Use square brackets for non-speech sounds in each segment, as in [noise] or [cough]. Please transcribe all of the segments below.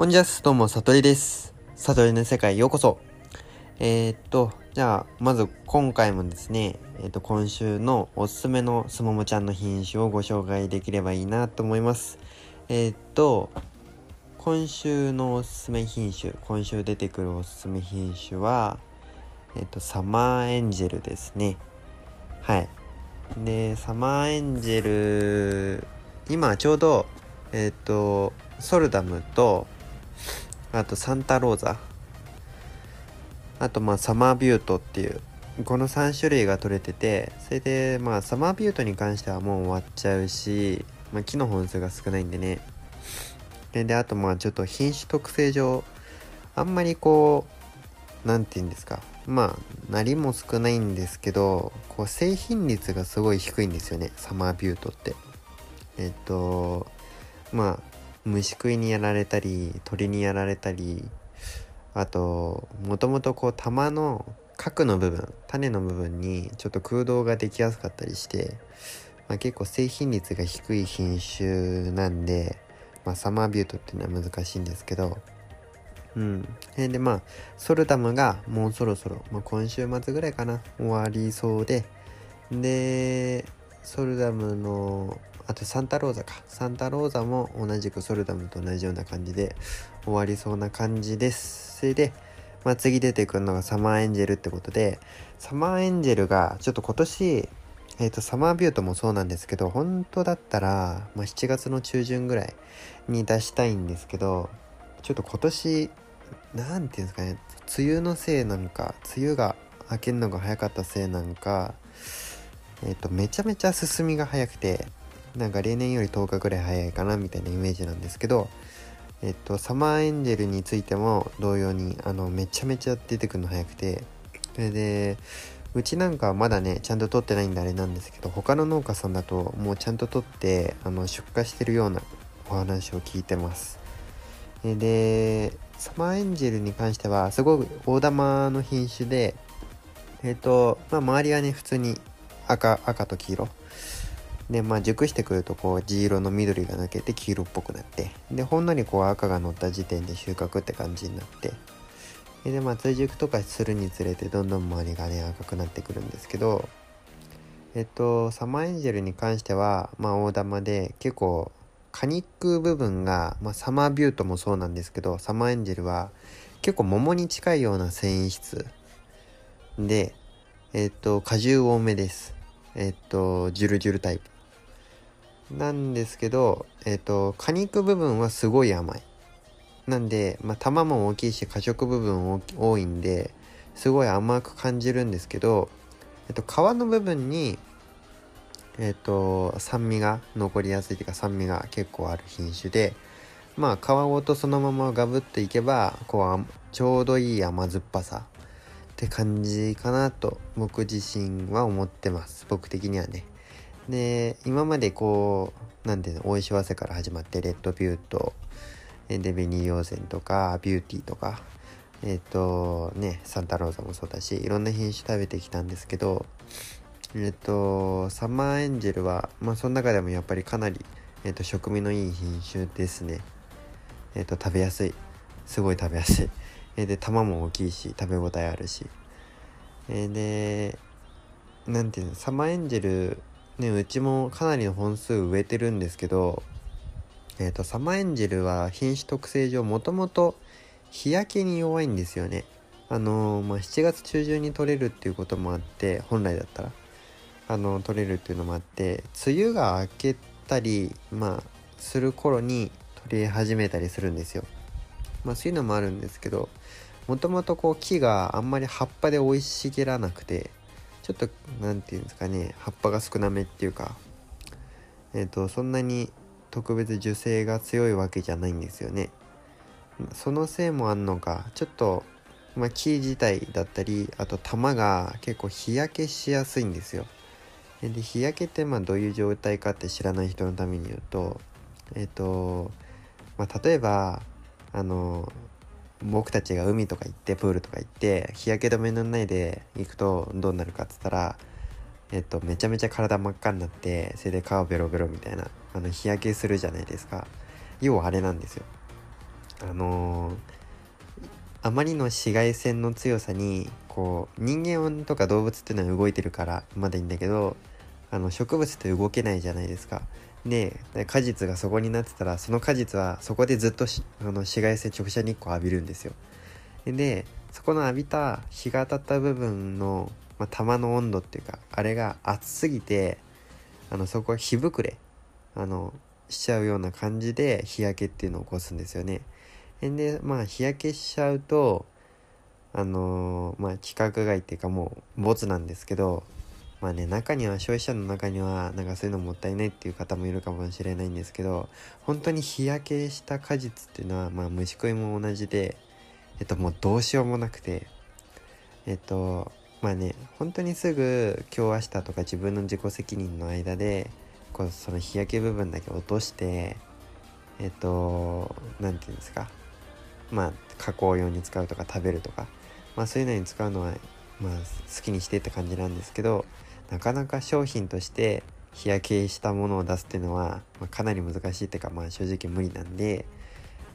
こんにちは、どうも、さとりです。さとりの世界へようこそ。えー、っと、じゃあ、まず今回もですね、えー、っと、今週のおすすめのすももちゃんの品種をご紹介できればいいなと思います。えー、っと、今週のおすすめ品種、今週出てくるおすすめ品種は、え、っと、サマーエンジェルですね。はい。で、サマーエンジェル、今ちょうど、えっ、と、ソルダムと、あとサンタローザ、あとまあサマービュートっていう、この3種類が取れてて、それでまあサマービュートに関してはもう終わっちゃうし、まあ木の本数が少ないんでね。で、であとまあちょっと品種特性上、あんまりこう、なんて言うんですか。まあ、なりも少ないんですけど、こう製品率がすごい低いんですよね、サマービュートって。えっと、まあ、虫食いにやられたり、鳥にやられたり、あと、もともとこう玉の核の部分、種の部分にちょっと空洞ができやすかったりして、まあ、結構製品率が低い品種なんで、まあ、サマービュートっていうのは難しいんですけど、うん。で、まあ、ソルダムがもうそろそろ、まあ、今週末ぐらいかな、終わりそうで、で、ソルダムの、あとサンタローザか。サンタローザも同じくソルダムと同じような感じで終わりそうな感じです。それで、まあ、次出てくるのがサマーエンジェルってことで、サマーエンジェルがちょっと今年、えっ、と、サマービュートもそうなんですけど、本当だったら、まあ、7月の中旬ぐらいに出したいんですけど、ちょっと今年、なんていうんですかね、梅雨のせいなんか、梅雨が明けるのが早かったせいなんか、えっ、と、めちゃめちゃ進みが早くて、なんか例年より10日ぐらい早いかなみたいなイメージなんですけど、えっ、と、サマーエンジェルについても同様に、あの、めちゃめちゃ出てくるの早くて、それで、うちなんかはまだね、ちゃんと取ってないんであれなんですけど、他の農家さんだともうちゃんと取って、あの、出荷してるようなお話を聞いてます。で、サマーエンジェルに関しては、すごく大玉の品種で、えっ、と、まあ、周りはね、普通に赤、赤と黄色。で、まあ、熟してくると、こう、地色の緑が抜けて黄色っぽくなって、で、ほんのりこう、赤が乗った時点で収穫って感じになって、で、まあ、追熟とかするにつれて、どんどん周りがね、赤くなってくるんですけど、えっと、サマーエンジェルに関しては、まあ、大玉で、結構、果肉部分が、まあ、サマービュートもそうなんですけど、サマーエンジェルは、結構桃に近いような繊維質で、えっと、果汁多めです。えっと、ジュルジュルタイプ。なんですけど、えっと、果肉部分はすごい甘い。なんで、まあ、玉も大きいし、果食部分多いんで、すごい甘く感じるんですけど、えっと、皮の部分に、えっと、酸味が残りやすいというか、酸味が結構ある品種で、まあ、皮ごとそのままガブっていけば、こう、ちょうどいい甘酸っぱさって感じかなと、僕自身は思ってます。僕的にはね。で、今までこう、なんていうの、大石早生から始まって、レッドビュート、えで、ベニーヨーゼンとか、ビューティーとか、えっ、と、ね、サンタローザもそうだし、いろんな品種食べてきたんですけど、えっ、と、サマーエンジェルは、まあ、その中でもやっぱりかなり、えっ、と、食味のいい品種ですね。えっ、と、食べやすい。すごい食べやすい。えで、玉も大きいし、食べ応えあるし。えで、なんていうの、サマーエンジェル、ね、うちもかなりの本数植えてるんですけど、えっ、と、サマエンジェルは品種特性上、もともと日焼けに弱いんですよね。あのーまあ、7月中旬に取れるっていうこともあって、本来だったら、あの取れるっていうのもあって、梅雨が明けたり、まあ、する頃に取り始めたりするんですよ。まあ、そういうのもあるんですけど、もともとこう木があんまり葉っぱで生い茂らなくて、ちょっと、なんていうんですかね、葉っぱが少なめっていうか、えっ、と、そんなに特別樹勢が強いわけじゃないんですよね。そのせいもあんのか、ちょっと、まあ、木自体だったり、あと玉が結構日焼けしやすいんですよ。で、日焼けってまあどういう状態かって知らない人のために言うと、えっ、と、まあ、例えば、あの、僕たちが海とか行って、プールとか行って、日焼け止め塗んないで行くとどうなるかっつったら、えっと、めちゃめちゃ体真っ赤になって、それで顔ベロベロみたいな、あの、日焼けするじゃないですか。要はあれなんですよ。あのー、あまりの紫外線の強さにこう人間とか動物っていうのは動いてるからまだいいんだけどあの植物って動けないじゃないですか。で果実がそこになってたらその果実はそこでずっとあの紫外線直射日光浴びるんですよ。でそこの浴びた日が当たった部分の、まあ、玉の温度っていうかあれが熱すぎてあのそこは火膨れあのしちゃうような感じで日焼けっていうのを起こすんですよね。でまあ日焼けしちゃうとあのー、まあ規格外っていうかもうボツなんですけどまあね中には消費者の中にはなんかそういうのもったいないっていう方もいるかもしれないんですけど本当に日焼けした果実っていうのはまあ虫食いも同じでえっともうどうしようもなくてえっとまあね本当にすぐ今日明日とか自分の自己責任の間でこうその日焼け部分だけ落としてえっと何て言うんですかまあ加工用に使うとか食べるとかまあそういうのに使うのはまあ好きにしてって感じなんですけどなかなか商品として日焼けしたものを出すっていうのは、まあ、かなり難しいっていうかまあ正直無理なんで、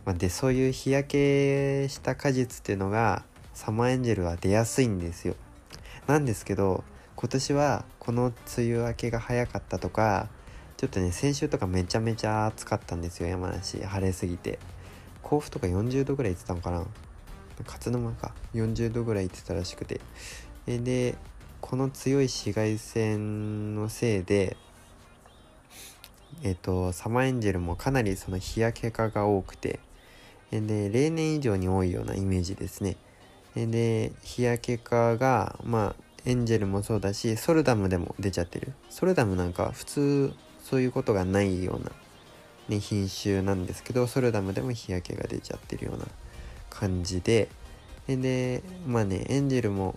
まあ、でそういう日焼けした果実っていうのがサマーエンジェルは出やすいんですよ。なんですけど今年はこの梅雨明けが早かったとかちょっとね先週とかめちゃめちゃ暑かったんですよ山梨。晴れすぎて。甲府とか40度ぐらい行ってたのかな。勝沼か。40度ぐらい行ってたらしくて。でこの強い紫外線のせいでえっとサマーエンジェルもかなりその日焼け化が多くてで例年以上に多いようなイメージですね。で日焼け化がまあエンジェルもそうだしソルダムでも出ちゃってる。ソルダムなんか普通そういうことがないような、ね、品種なんですけどソルダムでも日焼けが出ちゃってるような感じででまあねエンジェルも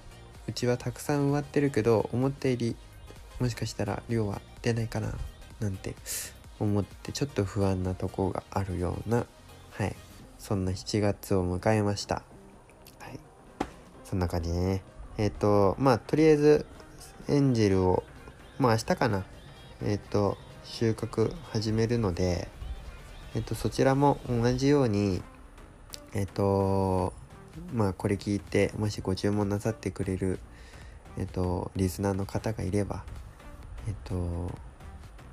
うちはたくさん植わってるけど思ったよりもしかしたら量は出ないかななんて思ってちょっと不安なとこがあるようなはい。そんな7月を迎えました。はい。そんな感じでね。えっ、ー、とまあとりあえずエンジェルをまあ明日かな。えっ、ー、と収穫始めるのでえっ、ー、とそちらも同じようにえっ、とまあこれ聞いてもしご注文なさってくれるえっ、とリスナーの方がいればえっ、と何て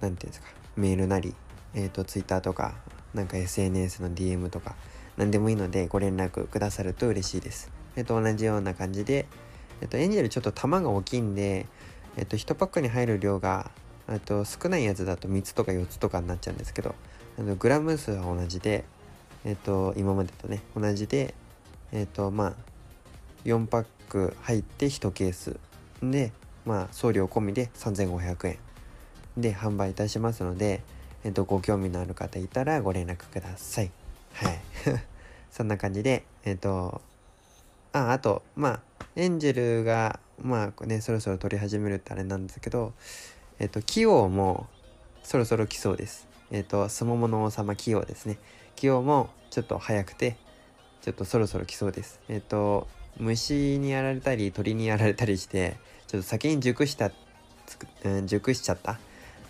言うんですかメールなりえっ、と Twitter とかなんか SNS の DM とか何でもいいのでご連絡くださると嬉しいです。えっ、と同じような感じでえっと、エンジェルちょっと玉が大きいんで、えっと、1パックに入る量が、えっと、少ないやつだと3つとか4つとかになっちゃうんですけど、あのグラム数は同じで、えっと、今までとね、同じで、えっと、まあ、4パック入って1ケースで、まあ、送料込みで3500円で販売いたしますので、えっと、ご興味のある方いたらご連絡ください。はい。[laughs] そんな感じで、えっと、あ、あと、まあ、エンジェルが、まあね、そろそろ撮り始めるってあれなんですけど、えっと、キヨもそろそろ来そうです。えっと、スモモの王様キヨですね。キヨもちょっと早くて、ちょっとそろそろ来そうです。えっと、虫にやられたり、鳥にやられたりして、ちょっと先に熟した、うん、熟しちゃった、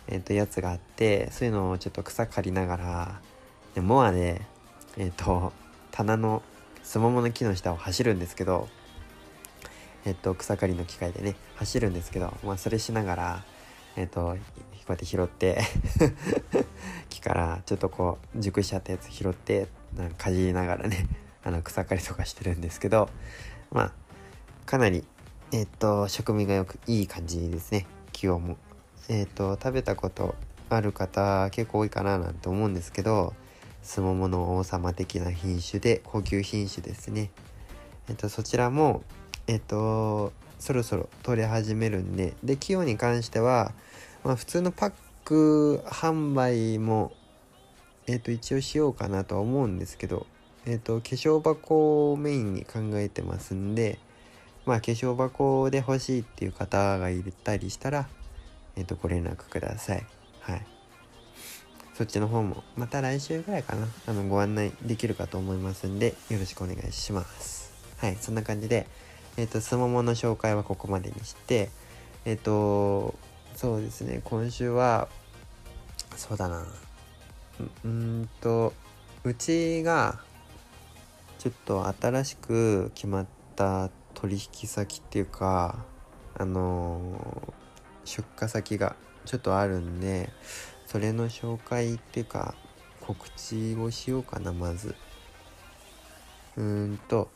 えっと、やつがあって、そういうのをちょっと草刈りながら、でモアで、えっと、棚のスモモの木の下を走るんですけど、えっと、草刈りの機械でね、走るんですけど、まあ、それしながら、えっと、こうやって拾って [laughs] 木からちょっとこう、熟しちゃったやつ拾って、なんかかじりながらね、あの、草刈りとかしてるんですけど、まあ、かなり、えっと、食味がよく、いい感じですね、木をも。えっと、食べたことある方結構多いかななんて思うんですけど、スモモの王様的な品種で高級品種ですね。えっと、そちらも、えっと、そろそろ取り始めるんで、で、企業に関しては、まあ、普通のパック販売も、えっと、一応しようかなとは思うんですけど、えっと、化粧箱をメインに考えてますんで、まあ、化粧箱で欲しいっていう方がいたりしたら、えっと、ご連絡ください。はい。そっちの方もまた来週ぐらいかな、あの、ご案内できるかと思いますんで、よろしくお願いします。はい、そんな感じで、えっ、ー、と、すももの紹介はここまでにして、えっ、と、そうですね、今週は、そうだな、うんと、うちが、ちょっと新しく決まった取引先っていうかあの、出荷先がちょっとあるんでそれの紹介っていうか告知をしようかなまず。うーんと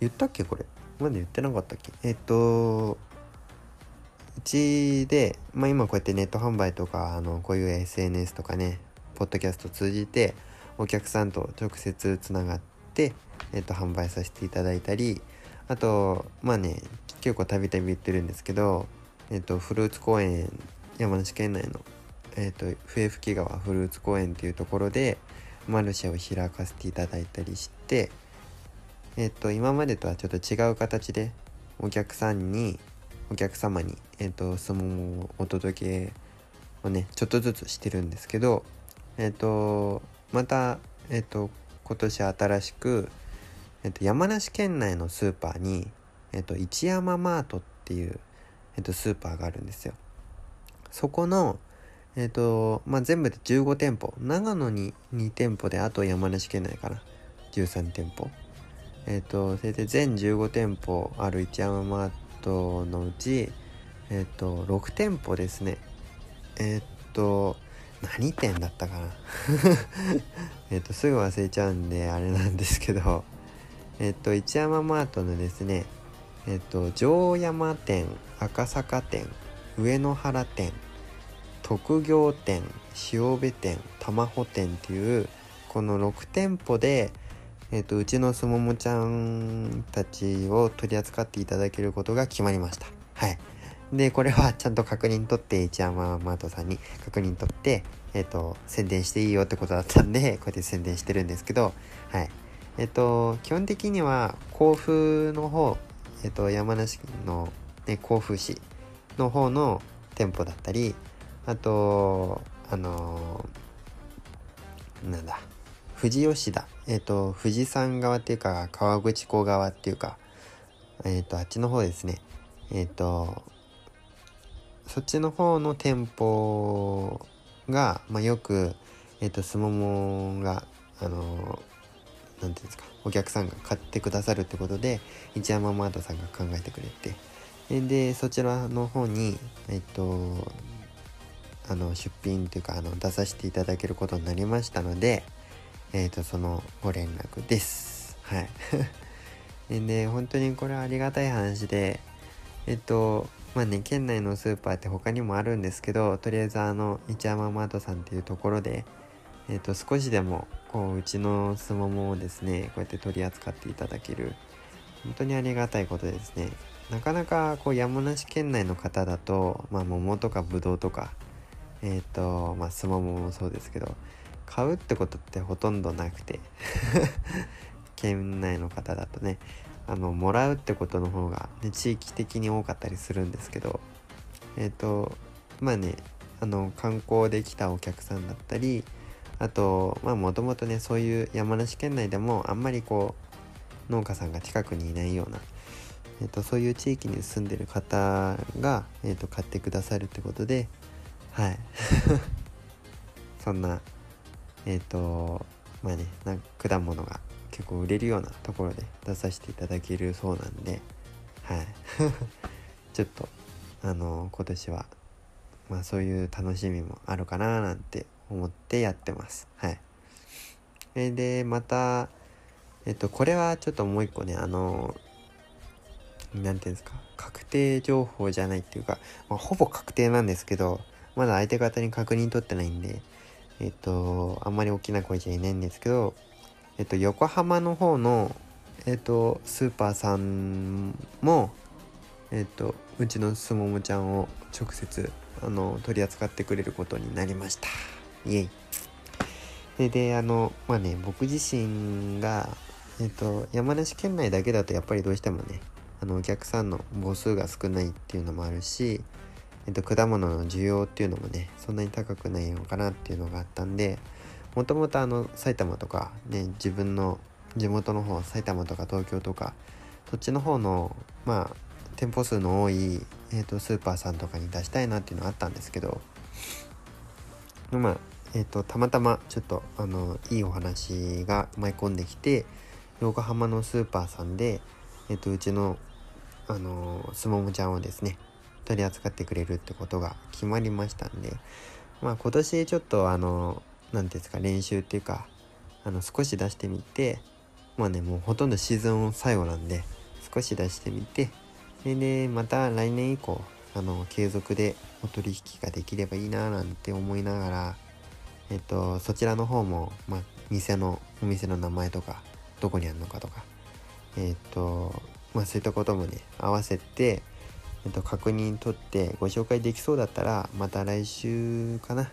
言ったっけこれ？まだ言ってなかったっけ？えっとうちで、まあ、今こうやってネット販売とかあのこういう SNS とかねポッドキャスト通じてお客さんと直接つながって、えっと、販売させていただいたりあとまあね結構たびたび言ってるんですけど、えっと、フルーツ公園山梨県内の、えっと、笛吹川フルーツ公園っていうところでマルシェを開かせていただいたりしてえっと今までとはちょっと違う形でお客さんにお客様に、えっと、相撲をお届けをねちょっとずつしてるんですけどえっとまたえっと今年新しく、えっと、山梨県内のスーパーに、えっと、一山マートっていう、えっと、スーパーがあるんですよ。そこのえっ、とまあ全部で15店舗。長野に2店舗であと山梨県内かな。13店舗。えっ、とそれで全15店舗ある一山マートのうちえっ、と6店舗ですね。えっ、と何店だったかな？[laughs] えっとすぐ忘れちゃうんであれなんですけど。えっと一山マートのですねえっと城山店赤坂店上野原店特業店塩部店玉穂店っていうこの6店舗で、えっとうちのすももちゃんたちを取り扱っていただけることが決まりました。はい。で、これはちゃんと確認取って、一山マートさんに確認取って、えっ、ー、と、宣伝していいよってことだったんで、[laughs] こうやって宣伝してるんですけど、はい。えっ、ー、と、基本的には、甲府の方、えっ、ー、と、山梨の、ね、甲府市の方の店舗だったり、あと、あのなんだ、富士吉田、えっ、と、富士山側っていうか、川口湖側っていうか、えっ、と、あっちの方ですね。えっ、と、そっちの方の店舗が、まあ、よく、えっ、ー、と、すももが、あのー、なんていうんですか、お客さんが買ってくださるってことで、一山マートさんが考えてくれて、で、そちらの方に、えっ、ー、と、あの、出品というか、あの、出させていただけることになりましたので、えっ、と、そのご連絡です。はい。[laughs] で、本当にこれはありがたい話で、えっと、まあね、県内のスーパーって他にもあるんですけど、とりあえずあの、一山マートさんっていうところで、えっ、ー、と、少しでも、こう、うちのすももをですね、こうやって取り扱っていただける、本当にありがたいことですね。なかなか、こう、山梨県内の方だと、まあ、桃とかぶどうとか、えっ、ー、と、まあ、すもももそうですけど、買うってことってほとんどなくて [laughs] 県内の方だとね、あのもらうってことの方が、ね、地域的に多かったりするんですけどえっ、ー、とまあねあの観光で来たお客さんだったりあとまあもともとねそういう山梨県内でもあんまりこう農家さんが近くにいないような、えーと、そういう地域に住んでる方が、えーと、買ってくださるってことではい。[laughs] そんなえっ、ー、とまあねな果物が結構売れるようなところで出させていただけるそうなんではい。[laughs] ちょっとあの今年はまあそういう楽しみもあるかななんて思ってやってます。はい。えでまたえっとこれはちょっともう一個ねあの何て言うんですか確定情報じゃないっていうか、まあ、ほぼ確定なんですけどまだ相手方に確認取ってないんでえっとあんまり大きな声じゃいないんですけどえっと、横浜の方の、えっと、スーパーさんも、えっと、うちのすももちゃんを直接あの取り扱ってくれることになりました。イエイ。でであのまあね僕自身がえっと山梨県内だけだとやっぱりどうしてもねあのお客さんの母数が少ないっていうのもあるし、えっと、果物の需要っていうのもねそんなに高くないのかなっていうのがあったんでもともとあの埼玉とかね自分の地元の方埼玉とか東京とかそっちの方のまあ店舗数の多い、えーと、スーパーさんとかに出したいなっていうのはあったんですけどまあえーと、たまたまちょっとあのいいお話が舞い込んできて、横浜のスーパーさんで、えっと、うちの、あのすももちゃんをですね取り扱ってくれるってことが決まりましたんでまあ今年ちょっとあの何ていうんですか練習っていうかあの少し出してみてまあねもうほとんどシーズン最後なんで少し出してみてででまた来年以降あの継続でお取引ができればいいななんて思いながらえっとそちらの方も、まあ、店のお店の名前とかどこにあるのかとかえっとまあそういったこともね合わせてえっと、確認取ってご紹介できそうだったらまた来週かな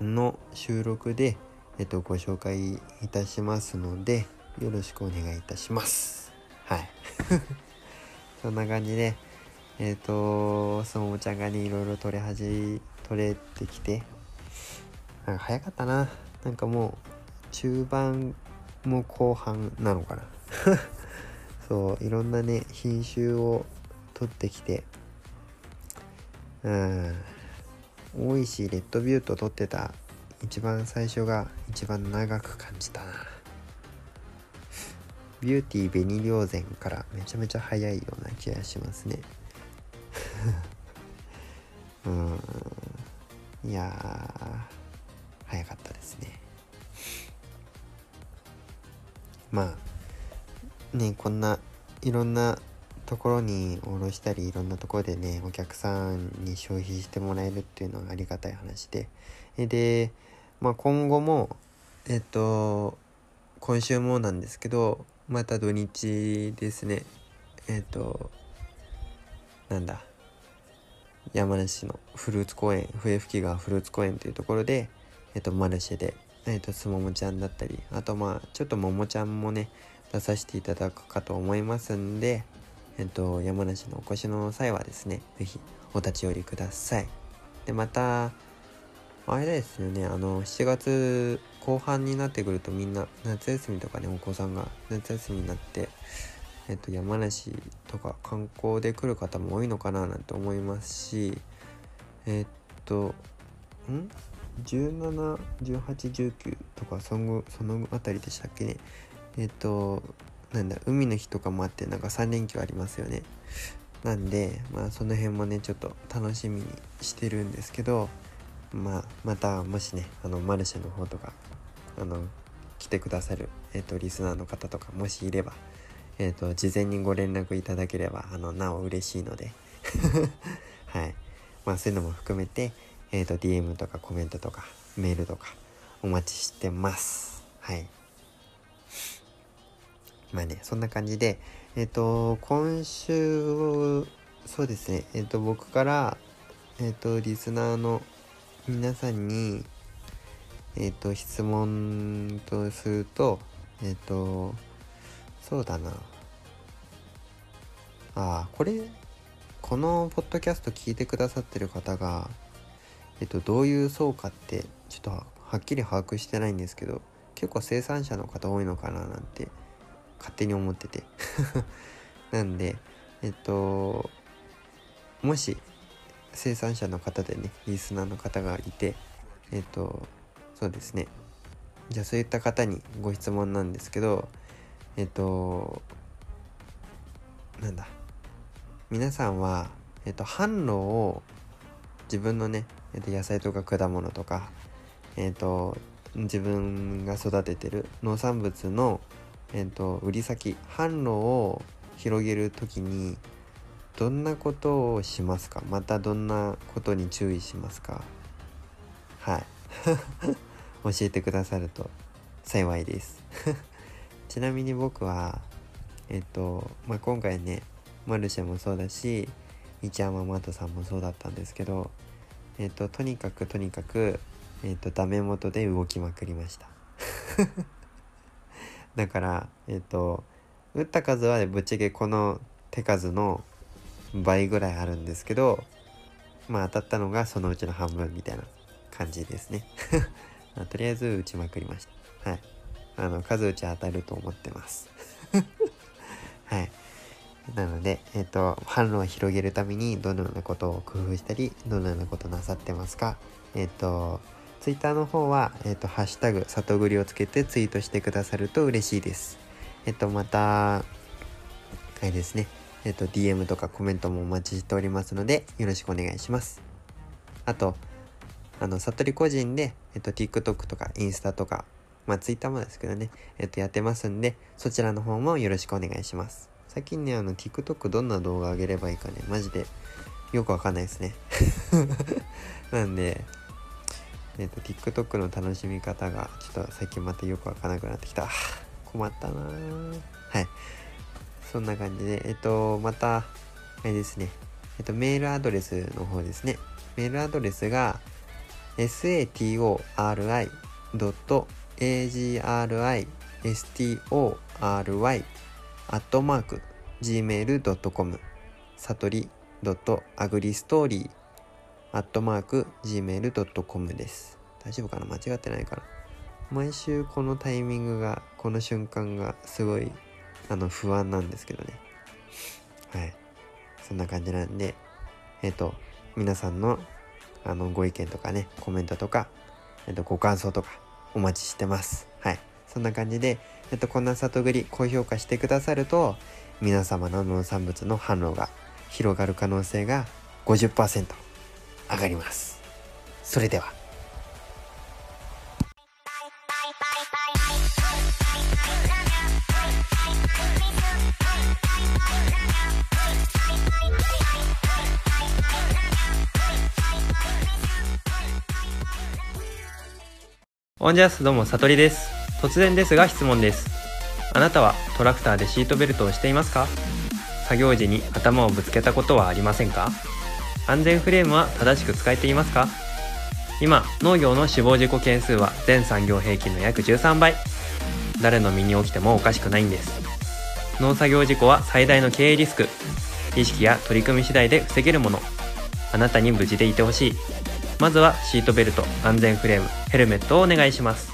の収録で、えっと、ご紹介いたしますのでよろしくお願いいたします。はい。[laughs] そんな感じでえっ、とそのお茶がねいろいろ取れ始取れてきてなんか早かったな。なんかもう中盤も後半なのかな。[laughs] そういろんなね品種を取ってきてうん。大石レッドビュート撮ってた一番最初が一番長く感じたな。ビューティー紅稜線からめちゃめちゃ早いような気がしますね。[laughs] うん。いや早かったですね。まあねこんないろんなところに卸したりいろんなところでねお客さんに消費してもらえるっていうのはありがたい話で。で、まあ、今後もえっと今週もなんですけどまた土日ですね。えっとなんだ山梨のフルーツ公園笛吹川フルーツ公園というところでえっとマルシェでえっとすももちゃんだったりあとまあちょっとももちゃんもね出させていただくかと思いますんでえっと、山梨のお越しの際はですね、是非お立ち寄りください。で、また、あれですよね、あの、7月後半になってくるとみんな夏休みとかね、お子さんが夏休みになって、えっと、山梨とか観光で来る方も多いのかななんて思いますし、えっと、ん ?17、18、19とかその、そのあたりでしたっけね。えっと、なんだ海の日とかもあってなんか3連休ありますよね。なんでまあその辺もねちょっと楽しみにしてるんですけどまあまたもしねあのマルシェの方とかあの来てくださる、えーと、リスナーの方とかもしいれば、えーと、事前にご連絡いただければあのなお嬉しいので。[laughs] はい。まあそういうのも含めて、えーと DM とかコメントとかメールとかお待ちしてます。はい。まあね、そんな感じで、えっ、ー、と、今週、そうですね、えっ、ー、と、僕から、えっ、ー、と、リスナーの皆さんに、えっ、と、質問とすると、えっ、と、そうだな。あ、これ、このポッドキャスト聞いてくださってる方が、えっと、どういう層かって、ちょっとはっきり把握してないんですけど、結構生産者の方多いのかななんて勝手に思ってて。[laughs] なんでえっともし生産者の方でねリスナーの方がいてえっとそうですね。じゃあそういった方にご質問なんですけどえっとなんだ。皆さんはえっと販路を自分のね、えっと、野菜とか果物とかえっと自分が育ててる農産物のえっ、ー、と売り先販路を広げる時にどんなことをしますか？またどんなことに注意しますか？はい。[laughs] 教えてくださると幸いです。[laughs] ちなみに僕はえっ、と、まあ、今回ねマルシェもそうだし一山マトさんもそうだったんですけどえっ、ととにかくとにかくえっ、とダメ元で動きまくりました。[laughs] だからえっ、と打った数はぶっちゃけこの手数の倍ぐらいあるんですけどまあ当たったのがそのうちの半分みたいな感じですね。[laughs] とりあえず打ちまくりました。はい。あの数打ち当たると思ってます。[laughs] はい。なので、えっ、と、販路を広げるためにどのようなことを工夫したり、どのようなことなさってますかえっ、と、ツイッターの方は、えっ、ー、と、ハッシュタグ、里栗をつけてツイートしてくださると嬉しいです。えっと、また、あれですね、えっと、DM とかコメントもお待ちしておりますので、よろしくお願いします。あと、あの、悟り個人で、えっと、TikTok とかインスタとか、まあ、Twitter もですけどね、えっと、やってますんで、そちらの方もよろしくお願いします。最近ね、あの、TikTok どんな動画上げればいいかね、マジで、よくわかんないですね。[laughs] なんで、えっ、と、TikTok の楽しみ方が、ちょっと最近またよくわからなくなってきた。困ったなはい。そんな感じで、えっ、と、また、あれですね、えっ、と、メールアドレスの方ですね。メールアドレスが、satori.agristory アットマーク gmail.com さとり .agristory アットマーク gmail.com です。大丈夫かな？間違ってないかな毎週このタイミングがこの瞬間がすごいあの不安なんですけどね。はい。そんな感じなんでえっ、ー、と皆さんのあのご意見とかねコメントとか、えっ、ー、とご感想とかお待ちしてます。はい。そんな感じでえっ、ー、とこんな里栗高評価してくださると皆様の農産物の反応が広がる可能性が50%上がります。それでは。オンジャスどうも、さとりです。突然ですが質問です。あなたはトラクターでシートベルトをしていますか？作業時に頭をぶつけたことはありませんか？安全フレームは正しく使えていますか？今、農業の死亡事故件数は全産業平均の約13倍。誰の身に起きてもおかしくないんです。農作業事故は最大の経営リスク。意識や取り組み次第で防げるもの。あなたに無事でいてほしい。まずはシートベルト、安全フレーム、ヘルメットをお願いします。